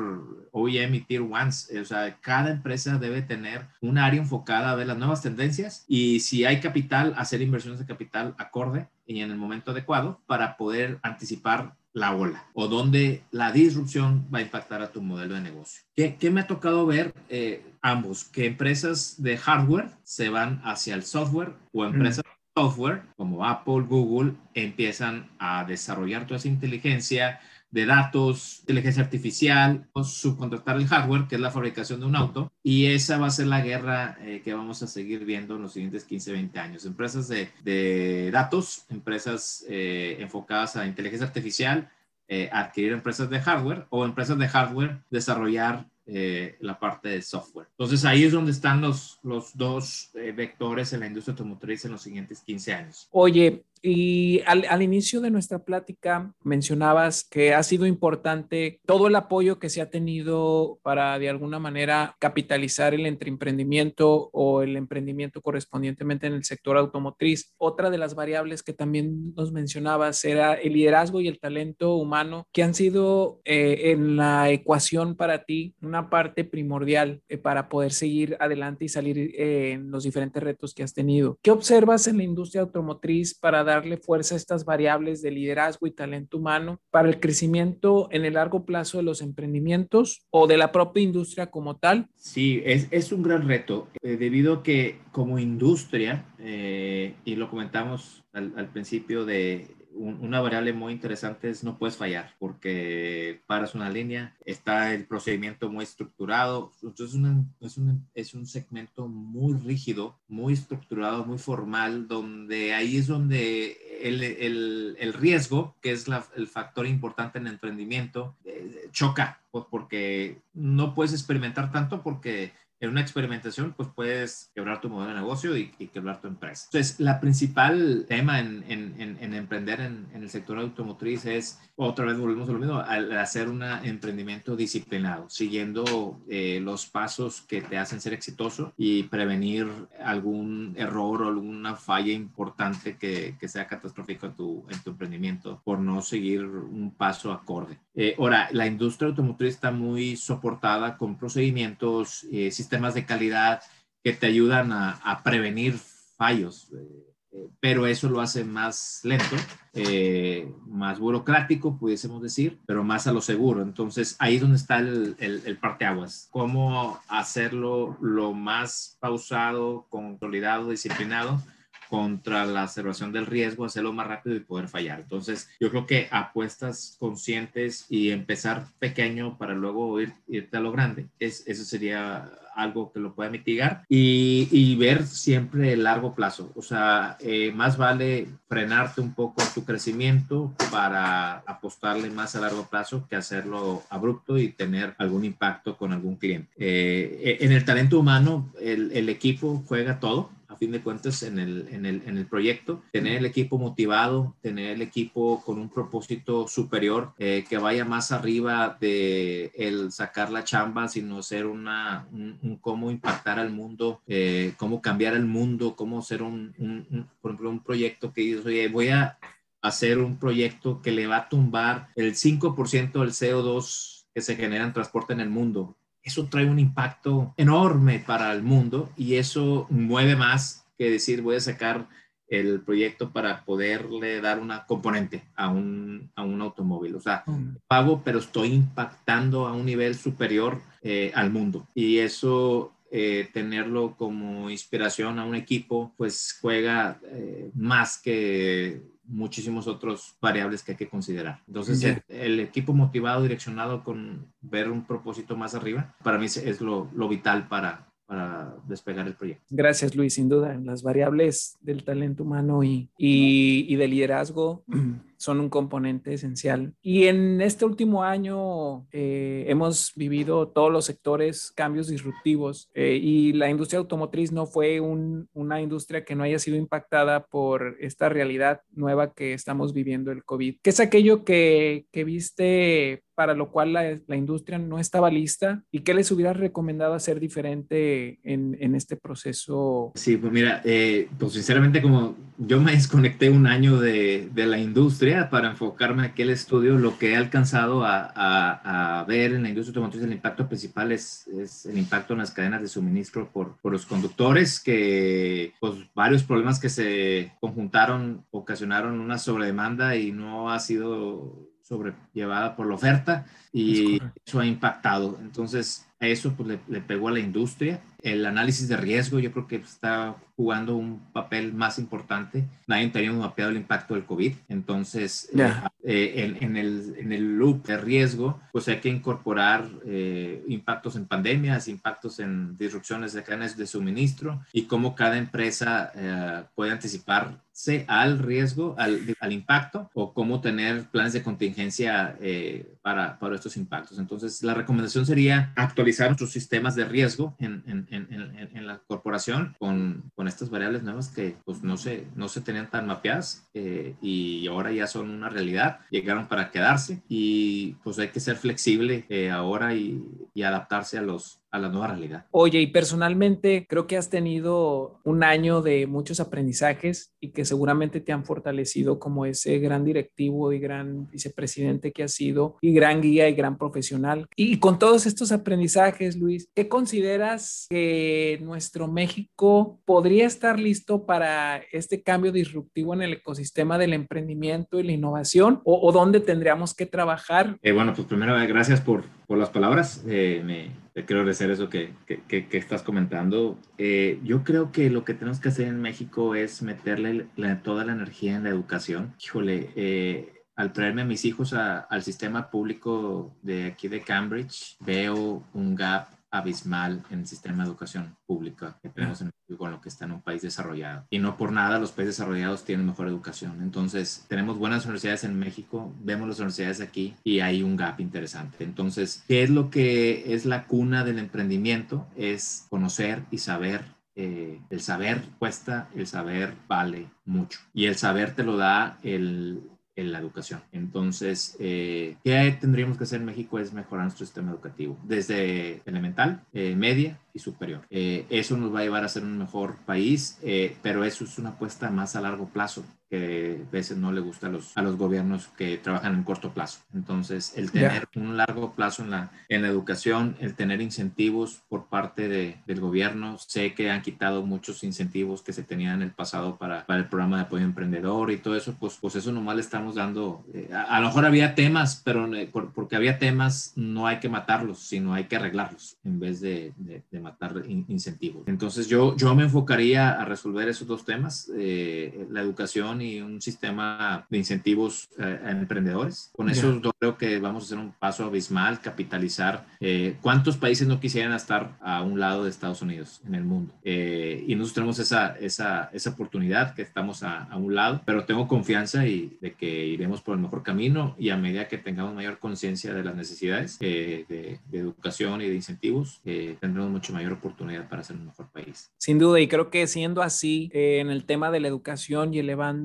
OEM y Tier 1. O sea, cada empresa debe tener un área enfocada a ver las nuevas tendencias y si hay capital, hacer inversiones de capital acorde y en el momento adecuado para poder anticipar la ola o donde la disrupción va a impactar a tu modelo de negocio. ¿Qué, qué me ha tocado ver? Eh, ambos, que empresas de hardware se van hacia el software o empresas de software como Apple, Google, empiezan a desarrollar toda esa inteligencia, de datos, inteligencia artificial, subcontratar el hardware, que es la fabricación de un auto, y esa va a ser la guerra eh, que vamos a seguir viendo en los siguientes 15, 20 años. Empresas de, de datos, empresas eh, enfocadas a inteligencia artificial, eh, adquirir empresas de hardware o empresas de hardware desarrollar la parte de software. Entonces ahí es donde están los, los dos vectores en la industria automotriz en los siguientes 15 años. Oye, Y al, al, inicio de nuestra plática mencionabas que ha sido importante todo el apoyo que se ha tenido para de alguna manera capitalizar el emprendimiento o el emprendimiento correspondientemente en el sector automotriz. Otra de las variables que también nos mencionabas era el liderazgo y el talento humano que han sido eh, en la ecuación para ti una parte primordial eh, para poder seguir adelante y salir eh, en los diferentes retos que has tenido. ¿Qué observas en la industria automotriz para darle fuerza a estas variables de liderazgo y talento humano para el crecimiento en el largo plazo de los emprendimientos o de la propia industria como tal? Sí, es, es un gran reto, debido a que como industria, y lo comentamos al, al principio de una variable muy interesante es no puedes fallar porque paras una línea, está el procedimiento muy estructurado, entonces es, un, es un segmento muy rígido, muy estructurado, muy formal, donde ahí es donde el, el, el riesgo, que es la, el factor importante en el emprendimiento, eh, choca, porque no puedes experimentar tanto porque en una experimentación, pues puedes quebrar tu modelo de negocio y, quebrar tu empresa. Entonces, la principal tema en, en, en, emprender en, el sector automotriz es, otra vez volvemos a lo mismo, al hacer un emprendimiento disciplinado, siguiendo eh, los pasos que te hacen ser exitoso y prevenir algún error o alguna falla importante que, que sea catastrófico en tu, en tu emprendimiento por no seguir un paso acorde. Eh, ahora, la industria automotriz está muy soportada con procedimientos, eh, sistemas de calidad que te ayudan a, prevenir fallos, eh, eh, pero eso lo hace más lento, eh, más burocrático, pudiésemos decir, pero más a lo seguro. Entonces, ahí es donde está el, el, el parteaguas. Cómo hacerlo lo más pausado, consolidado, disciplinado, contra la observación del riesgo, hacerlo más rápido y poder fallar. Entonces, yo creo que apuestas conscientes y empezar pequeño para luego ir, irte a lo grande, es, eso sería algo que lo pueda mitigar y, y ver siempre el largo plazo. O sea, eh, más vale frenarte un poco tu crecimiento para apostarle más a largo plazo que hacerlo abrupto y tener algún impacto con algún cliente. Eh, en el talento humano, el, el equipo juega todo fin de cuentas en el, en el, en el proyecto, tener el equipo motivado, tener el equipo con un propósito superior, eh, que vaya más arriba de el sacar la chamba, sino ser una, un, cómo impactar al mundo, eh, cómo cambiar el mundo, cómo ser un, por ejemplo, un proyecto que dice, oye, voy a hacer un proyecto que le va a tumbar el 5% del CO2 que se genera en transporte en el mundo eso trae un impacto enorme para el mundo y eso mueve más que decir voy a sacar el proyecto para poderle dar una componente a un, a un automóvil. O sea, mm. pago, pero estoy impactando a un nivel superior eh, al mundo. Y eso, eh, tenerlo como inspiración a un equipo, pues juega eh, más que muchísimos otros variables que hay que considerar. Entonces, el, equipo motivado, direccionado con ver un propósito más arriba, para mí es lo, lo vital para, para despegar el proyecto. Gracias, Luis. Sin duda, las variables del talento humano y, y, y de liderazgo son un componente esencial. Y en este último año eh, hemos vivido todos los sectores cambios disruptivos eh, y la industria automotriz no fue una industria que no haya sido impactada por esta realidad nueva que estamos viviendo el COVID. ¿Qué es aquello que, que viste para lo cual la, la, industria no estaba lista y qué les hubieras recomendado hacer diferente en, en este proceso? Sí, pues mira, eh, pues sinceramente como yo me desconecté un año de, de la industria, para enfocarme en aquel estudio, lo que he alcanzado a, a, ver en la industria automotriz, el impacto principal es, es, el impacto en las cadenas de suministro por, por los conductores, que pues varios problemas que se conjuntaron ocasionaron una sobredemanda y no ha sido sobrellevada por la oferta y eso ha impactado. Entonces, a eso pues, le, le, pegó a la industria. El análisis de riesgo yo creo que está jugando un papel más importante. Nadie tenía mapeado el impacto del COVID. Entonces, yeah. eh, en, en, el, en, el, loop de riesgo, pues hay que incorporar eh, impactos en pandemias, impactos en disrupciones de cadenas de suministro y cómo cada empresa eh, puede anticiparse al riesgo, al, al, impacto o cómo tener planes de contingencia eh, para, para estos impactos. Entonces, la recomendación sería actualizar nuestros sistemas de riesgo en, en, en, la corporación con, con, estas variables nuevas que pues no se, no se tenían tan mapeadas eh, y ahora ya son una realidad, llegaron para quedarse y pues hay que ser flexible eh, ahora y, y adaptarse a los, a la nueva realidad. Oye, y personalmente creo que has tenido un año de muchos aprendizajes y que seguramente te han fortalecido como ese gran directivo y gran vicepresidente que has sido y gran guía y gran profesional. Y con todos estos aprendizajes, Luis, ¿qué consideras que nuestro México podría estar listo para este cambio disruptivo en el ecosistema del emprendimiento y la innovación? ¿O, dónde tendríamos que trabajar? Eh, bueno, pues primero, gracias por, por las palabras. Eh, me, quiero agradecer eso que, que, que, estás comentando. Eh, yo creo que lo que tenemos que hacer en México es meterle toda la energía en la educación. Híjole, eh, al traerme a mis hijos al sistema público de aquí de Cambridge, veo un gap abismal en el sistema de educación pública que tenemos en México con lo que está en un país desarrollado. Y no por nada los países desarrollados tienen mejor educación. Entonces, tenemos buenas universidades en México, vemos las universidades aquí y hay un gap interesante. Entonces, ¿qué es lo que es la cuna del emprendimiento? Es conocer y saber eh, el saber cuesta, el saber vale mucho. Y el saber te lo da el, en la educación. Entonces, eh, ¿qué tendríamos que hacer en México? Es mejorar nuestro sistema educativo, desde elemental, eh, media y superior. Eh, eso nos va a llevar a ser un mejor país, pero eso es una apuesta más a largo plazo que a veces no le gusta a los, a los gobiernos que trabajan en corto plazo. Entonces, el tener un largo plazo en la, en la educación, el tener incentivos por parte de, del gobierno, sé que han quitado muchos incentivos que se tenían en el pasado para, para el programa de apoyo emprendedor y todo eso, pues, pues eso nomás le estamos dando. Eh, a, lo mejor había temas, pero eh, porque había temas no hay que matarlos, sino hay que arreglarlos en vez de, de, matar incentivos. Entonces, yo, yo me enfocaría a resolver esos dos temas, eh, la educación y un sistema de incentivos eh, a emprendedores. Con eso creo que vamos a hacer un paso abismal, capitalizar. Eh, ¿Cuántos países no quisieran estar a un lado de Estados Unidos en el mundo? Eh, y nosotros tenemos esa, esa, esa oportunidad que estamos a, a, un lado, pero tengo confianza y de que iremos por el mejor camino y a medida que tengamos mayor conciencia de las necesidades de, de, educación y de incentivos, tendremos mucho mayor oportunidad para ser un mejor país. Sin duda, y creo que siendo así en el tema de la educación y elevando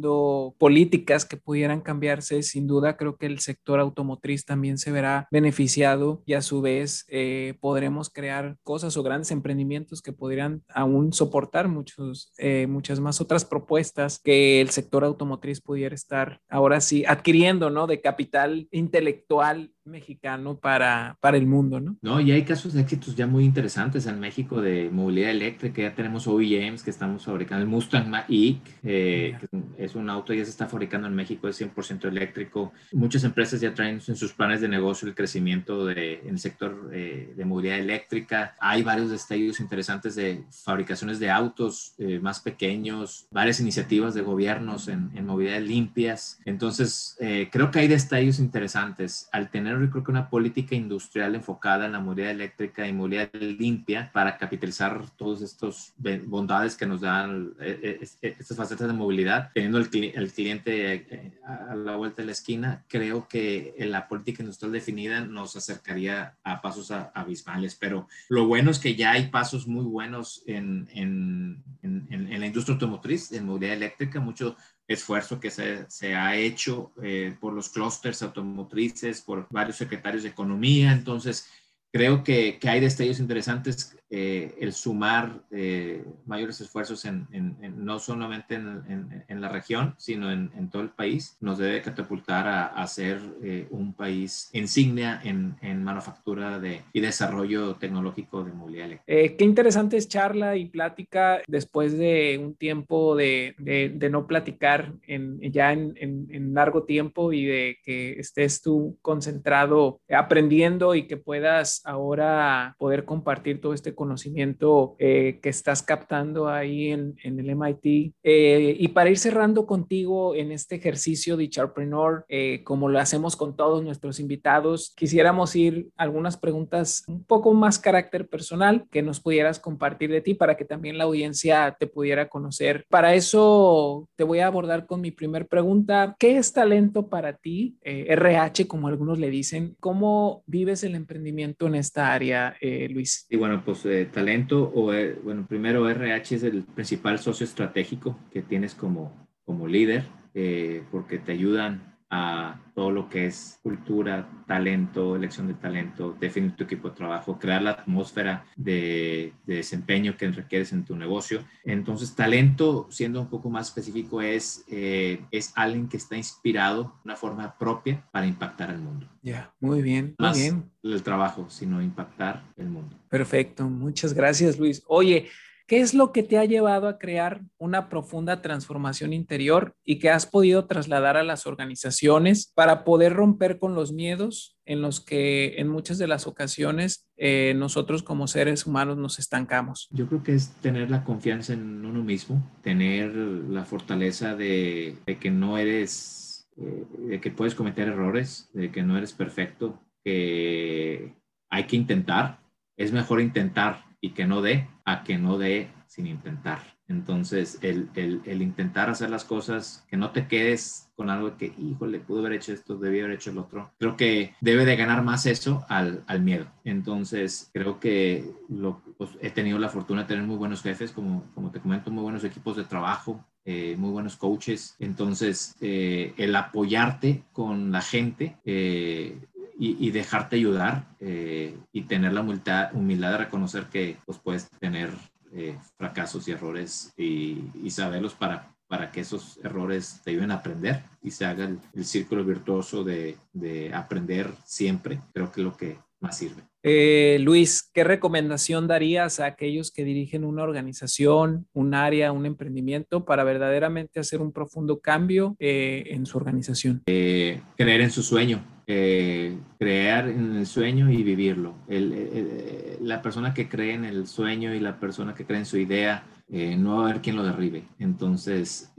políticas que pudieran cambiarse, sin duda creo que el sector automotriz también se verá beneficiado y a su vez eh, podremos crear cosas o grandes emprendimientos que podrían aún soportar muchos, eh, muchas más otras propuestas que el sector automotriz pudiera estar ahora sí adquiriendo, ¿no? De capital intelectual mexicano para, para el mundo, ¿no? No, y hay casos de éxitos ya muy interesantes en México de movilidad eléctrica, ya tenemos OEMs que estamos fabricando, el Mustang Mach-E, eh, que es un auto ya se está fabricando en México, es 100% eléctrico. Muchas empresas ya traen en sus planes de negocio el crecimiento de, en el sector eh, de movilidad eléctrica. Hay varios destellos interesantes de fabricaciones de autos eh, más pequeños, varias iniciativas de gobiernos en, en movilidad limpias. Entonces, creo que hay destellos interesantes al tener yo creo que una política industrial enfocada en la movilidad eléctrica y movilidad limpia para capitalizar todos estos bondades que nos dan eh, eh, eh, estas facetas de movilidad, teniendo el, el cliente a la vuelta de la esquina, creo que la política industrial definida nos acercaría a pasos abismales, pero lo bueno es que ya hay pasos muy buenos en, en, en, en la industria automotriz, en movilidad eléctrica, mucho esfuerzo que se, se ha hecho eh, por los clústeres automotrices, por varios secretarios de economía. Entonces, creo que, que hay destellos interesantes eh, el sumar eh, mayores esfuerzos en, no solamente en, la región, sino en, todo el país, nos debe catapultar a, ser eh, un país insignia en, manufactura de, y desarrollo tecnológico de movilidad eléctrica. qué interesante es charla y plática después de un tiempo de, de no platicar ya en, largo tiempo y de que estés tú concentrado aprendiendo y que puedas ahora poder compartir todo este conocimiento eh, que estás captando ahí en, en el MIT. Eh, y para ir cerrando contigo en este ejercicio de Charpreneur, eh, como lo hacemos con todos nuestros invitados, quisiéramos ir algunas preguntas un poco más carácter personal que nos pudieras compartir de ti para que también la audiencia te pudiera conocer. Para eso te voy a abordar con mi primer pregunta. ¿Qué es talento para ti? RH, como algunos le dicen. ¿Cómo vives el emprendimiento en esta área, Luis? Y bueno, pues talento, o eh, bueno, primero RH es el principal socio estratégico que tienes como, como líder, eh, porque te ayudan a todo lo que es cultura, talento, elección de talento, definir tu equipo de trabajo, crear la atmósfera de, desempeño que requieres en tu negocio. Entonces, talento, siendo un poco más específico, es, eh, es alguien que está inspirado de una forma propia para impactar el mundo. Ya, muy bien, muy bien. El trabajo, sino impactar el mundo. Perfecto, muchas gracias, Luis. Oye, ¿Qué es lo que te ha llevado a crear una profunda transformación interior y que has podido trasladar a las organizaciones para poder romper con los miedos en los que en muchas de las ocasiones eh, nosotros como seres humanos nos estancamos? Yo creo que es tener la confianza en uno mismo, tener la fortaleza de, que no eres, eh, de que puedes cometer errores, de que no eres perfecto, que hay que intentar. Es mejor intentar y que no dé a que no dé sin intentar. Entonces, el, el, intentar hacer las cosas, que no te quedes con algo que, híjole, pude haber hecho esto, debí haber hecho el otro. Creo que debe de ganar más eso al, al miedo. Entonces, creo que lo, pues, he tenido la fortuna de tener muy buenos jefes, como, como te comento, muy buenos equipos de trabajo, eh, muy buenos coaches. Entonces, eh, el apoyarte con la gente eh, y, dejarte ayudar eh, y tener la humildad, humildad de reconocer que pues, puedes tener eh, fracasos y errores y, saberlos para, para que esos errores te ayuden a aprender y se haga el, círculo virtuoso de, de, aprender siempre. Creo que es lo que más sirve. Eh, Luis, ¿qué recomendación darías a aquellos que dirigen una organización, un área, un emprendimiento para verdaderamente hacer un profundo cambio eh, en su organización? Eh, creer en su sueño, creer en el sueño y vivirlo. la persona que cree en el sueño y la persona que cree en su idea, no va a haber quien lo derribe. Entonces,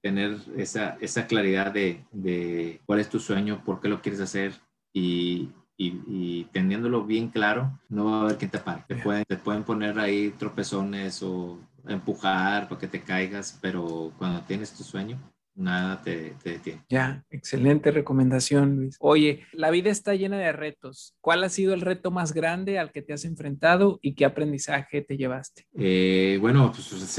tener esa, esa claridad de, de cuál es tu sueño, por qué lo quieres hacer y y, teniéndolo bien claro, no va a haber quien te pare. Te pueden, te pueden poner ahí tropezones o empujar para que te caigas, pero cuando tienes tu sueño, nada te, te, detiene. Ya, excelente recomendación, Luis. Oye, la vida está llena de retos. ¿Cuál ha sido el reto más grande al que te has enfrentado y qué aprendizaje te llevaste? Eh, bueno, pues,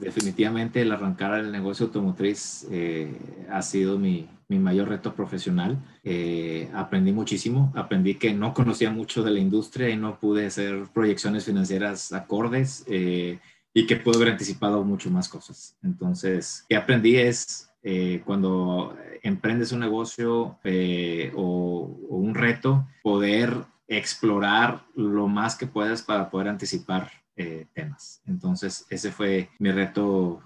definitivamente el arrancar el negocio automotriz eh, ha sido mi, mi, mayor reto profesional. Eh, aprendí muchísimo, aprendí que no conocía mucho de la industria y no pude hacer proyecciones financieras acordes y que puedo haber anticipado mucho más cosas. Entonces, ¿qué aprendí es eh, cuando emprendes un negocio eh, o, un reto, poder explorar lo más que puedas para poder anticipar eh, temas. Entonces, ese fue mi reto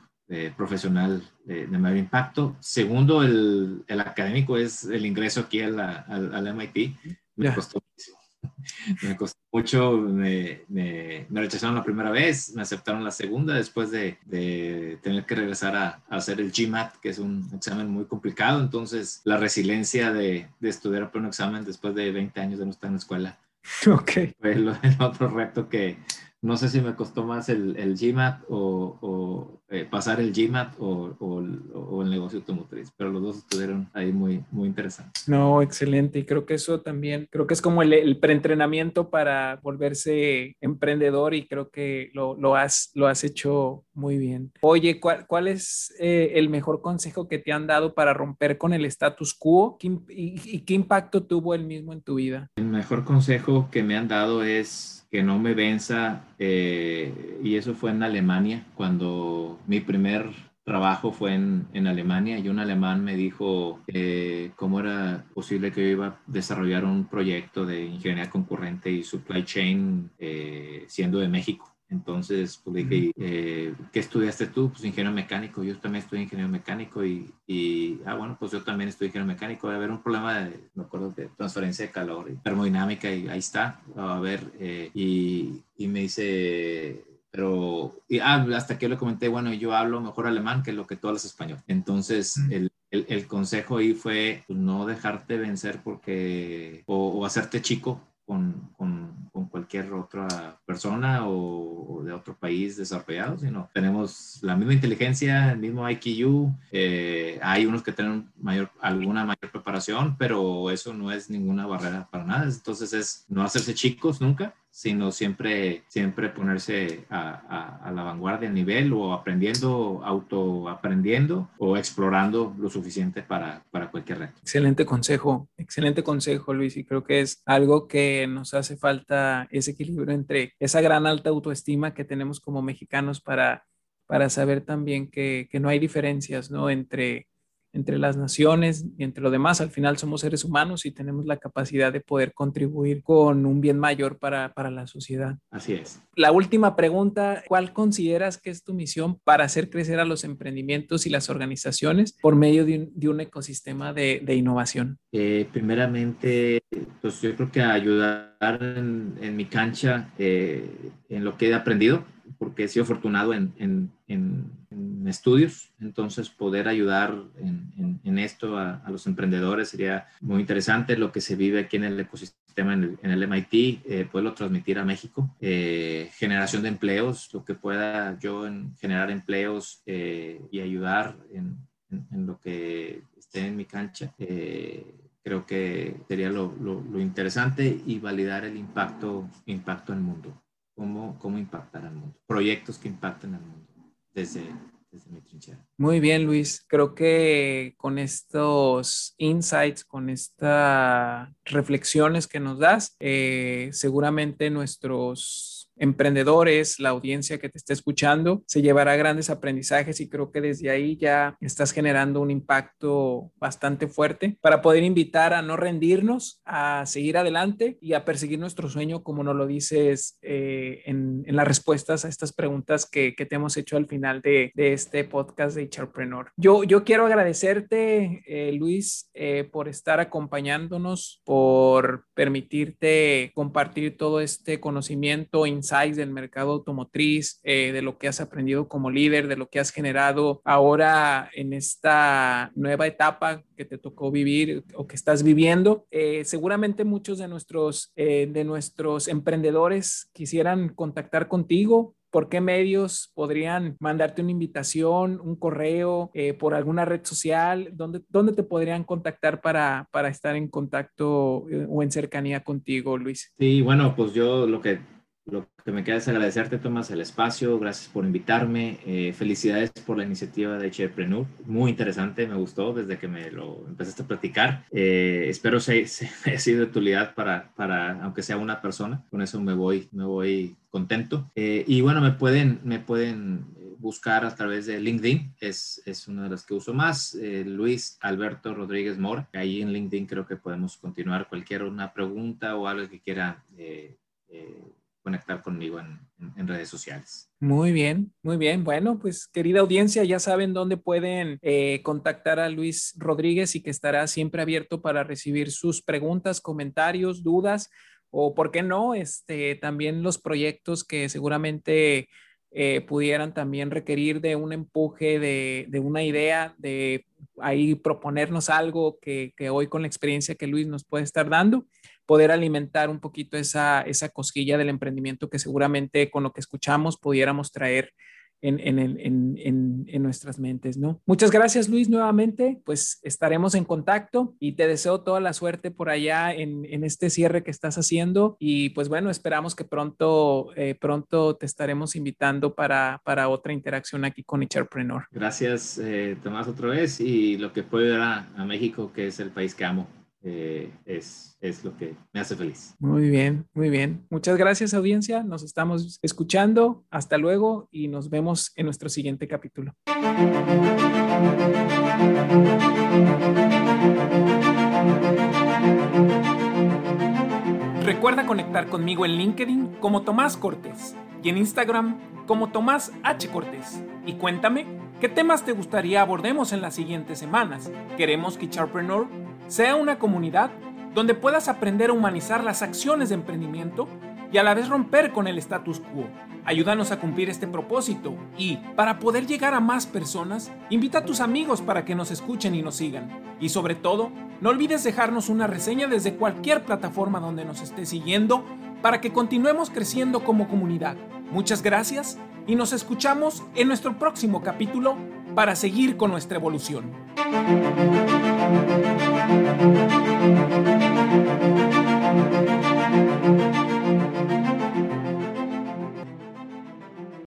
profesional de, mayor impacto. Segundo, el, el, académico es el ingreso aquí al, al, MIT. Me costó muchísimo me costó mucho, me, me, rechazaron la primera vez, me aceptaron la segunda después de, de tener que regresar a, hacer el GMAT, que es un examen muy complicado. Entonces, la resiliencia de, de estudiar por un examen después de 20 años de no estar en la escuela. Okay. Fue el, el otro reto que, no sé si me costó más el, el GMAT o, eh, pasar el GMAT o, o, el negocio automotriz, pero los dos estuvieron ahí muy, muy interesantes. No, excelente. Y creo que eso también, creo que es como el, el preentrenamiento para volverse emprendedor y creo que lo, lo, has, lo has hecho muy bien. Oye, ¿cuál, cuál es eh, el mejor consejo que te han dado para romper con el status quo y, y qué impacto tuvo el mismo en tu vida? El mejor consejo que me han dado es que no me venza. Eh, y eso fue en Alemania, cuando mi primer trabajo fue en, en Alemania y un alemán me dijo eh, cómo era posible que yo iba a desarrollar un proyecto de ingeniería concurrente y supply chain eh, siendo de México. Entonces, pues dije, eh, ¿qué estudiaste tú? Pues ingeniero mecánico. Yo también estudié ingeniero mecánico y, y, ah, bueno, pues yo también estudié ingeniero mecánico. Va a haber un problema, de, me acuerdo, de transferencia de calor y termodinámica y ahí está. A ver, eh, y, y, me dice, pero, y, ah, hasta que yo le comenté, bueno, yo hablo mejor alemán que lo que tú hablas español. Entonces, el, el, el, consejo ahí fue pues, no dejarte vencer porque, o, o hacerte chico con, con, cualquier otra persona o, de otro país desarrollado, sino tenemos la misma inteligencia, el mismo IQ, eh, hay unos que tienen mayor, alguna mayor preparación, pero eso no es ninguna barrera para nada, entonces es no hacerse chicos nunca sino siempre, siempre ponerse a, la vanguardia, a nivel o aprendiendo, autoaprendiendo o explorando lo suficiente para, para cualquier reto. Excelente consejo, excelente consejo, Luis, y creo que es algo que nos hace falta ese equilibrio entre esa gran alta autoestima que tenemos como mexicanos para, para saber también que, que no hay diferencias, ¿no? Entre entre las naciones y entre lo demás. Al final somos seres humanos y tenemos la capacidad de poder contribuir con un bien mayor para, para, la sociedad. Así es. La última pregunta, ¿cuál consideras que es tu misión para hacer crecer a los emprendimientos y las organizaciones por medio de un, de un ecosistema de, de innovación? Eh, primeramente, pues yo creo que ayudar en, en mi cancha eh, en lo que he aprendido porque he sido afortunado en, en, en, estudios, entonces poder ayudar en, esto a, los emprendedores sería muy interesante. Lo que se vive aquí en el ecosistema en el, MIT, eh, poderlo transmitir a México, eh, generación de empleos, lo que pueda yo generar empleos eh, y ayudar en, lo que esté en mi cancha creo que sería lo, interesante y validar el impacto, impacto en el mundo cómo, cómo impactar al mundo, proyectos que impacten al mundo desde, desde mi trinchera. Muy bien, Luis. Creo que con estos insights, con estas reflexiones que nos das, eh, seguramente nuestros emprendedores, la audiencia que te está escuchando, se llevará grandes aprendizajes y creo que desde ahí ya estás generando un impacto bastante fuerte para poder invitar a no rendirnos, a seguir adelante y a perseguir nuestro sueño, como nos lo dices eh, en, las respuestas a estas preguntas que, te hemos hecho al final de, este podcast de Charpreneur. Yo, yo quiero agradecerte, eh, Luis, eh, por estar acompañándonos, por permitirte compartir todo este conocimiento, del mercado automotriz, eh, de lo que has aprendido como líder, de lo que has generado ahora en esta nueva etapa que te tocó vivir o que estás viviendo. Eh, seguramente muchos de nuestros, eh, de nuestros emprendedores quisieran contactar contigo ¿Por qué medios podrían mandarte una invitación, un correo, por alguna red social? ¿Dónde, ¿Dónde, te podrían contactar para, para estar en contacto o en cercanía contigo, Luis? Sí, bueno, pues yo lo que lo que me queda es agradecerte, Tomás, el espacio. Gracias por invitarme. Eh, felicidades por la iniciativa de Cherpreneur. Muy interesante, me gustó desde que me lo empezaste a platicar. Eh, espero que se, haya sido de utilidad para, para, aunque sea una persona. Con eso me voy, me voy contento. Eh, y bueno, me pueden, me pueden buscar a través de LinkedIn. Es, es una de las que uso más. Luis Alberto Rodríguez Mora. Ahí en LinkedIn creo que podemos continuar cualquier una pregunta o algo que quiera conectar conmigo en, redes sociales. Muy bien, muy bien. Bueno, pues querida audiencia, ya saben dónde pueden eh, contactar a Luis Rodríguez y que estará siempre abierto para recibir sus preguntas, comentarios, dudas o, ¿por qué no? Este, también los proyectos que seguramente eh, pudieran también requerir de un empuje, de, una idea, de ahí proponernos algo que hoy con la experiencia que Luis nos puede estar dando poder alimentar un poquito esa, esa cosquilla del emprendimiento que seguramente con lo que escuchamos pudiéramos traer en, en, en, en, nuestras mentes, ¿no? Muchas gracias, Luis, nuevamente. Pues estaremos en contacto y te deseo toda la suerte por allá en, este cierre que estás haciendo. Y pues bueno, esperamos que pronto, eh, pronto te estaremos invitando para, para otra interacción aquí con Echarpreneur. Gracias, eh, Tomás, otra vez. Y lo que puedo dar a México, que es el país que amo. Eh, es, es lo que me hace feliz. Muy bien, muy bien. Muchas gracias audiencia. Nos estamos escuchando. Hasta luego y nos vemos en nuestro siguiente capítulo. Recuerda conectar conmigo en LinkedIn como Tomás Cortés y en Instagram como Tomás H. Cortés. Y cuéntame qué temas te gustaría abordemos en las siguientes semanas. Queremos que Charpreneur sea una comunidad donde puedas aprender a humanizar las acciones de emprendimiento y a la vez romper con el status quo. Ayúdanos a cumplir este propósito y, para poder llegar a más personas, invita a tus amigos para que nos escuchen y nos sigan. Y sobre todo, no olvides dejarnos una reseña desde cualquier plataforma donde nos estés siguiendo para que continuemos creciendo como comunidad. Muchas gracias y nos escuchamos en nuestro próximo capítulo para seguir con nuestra evolución.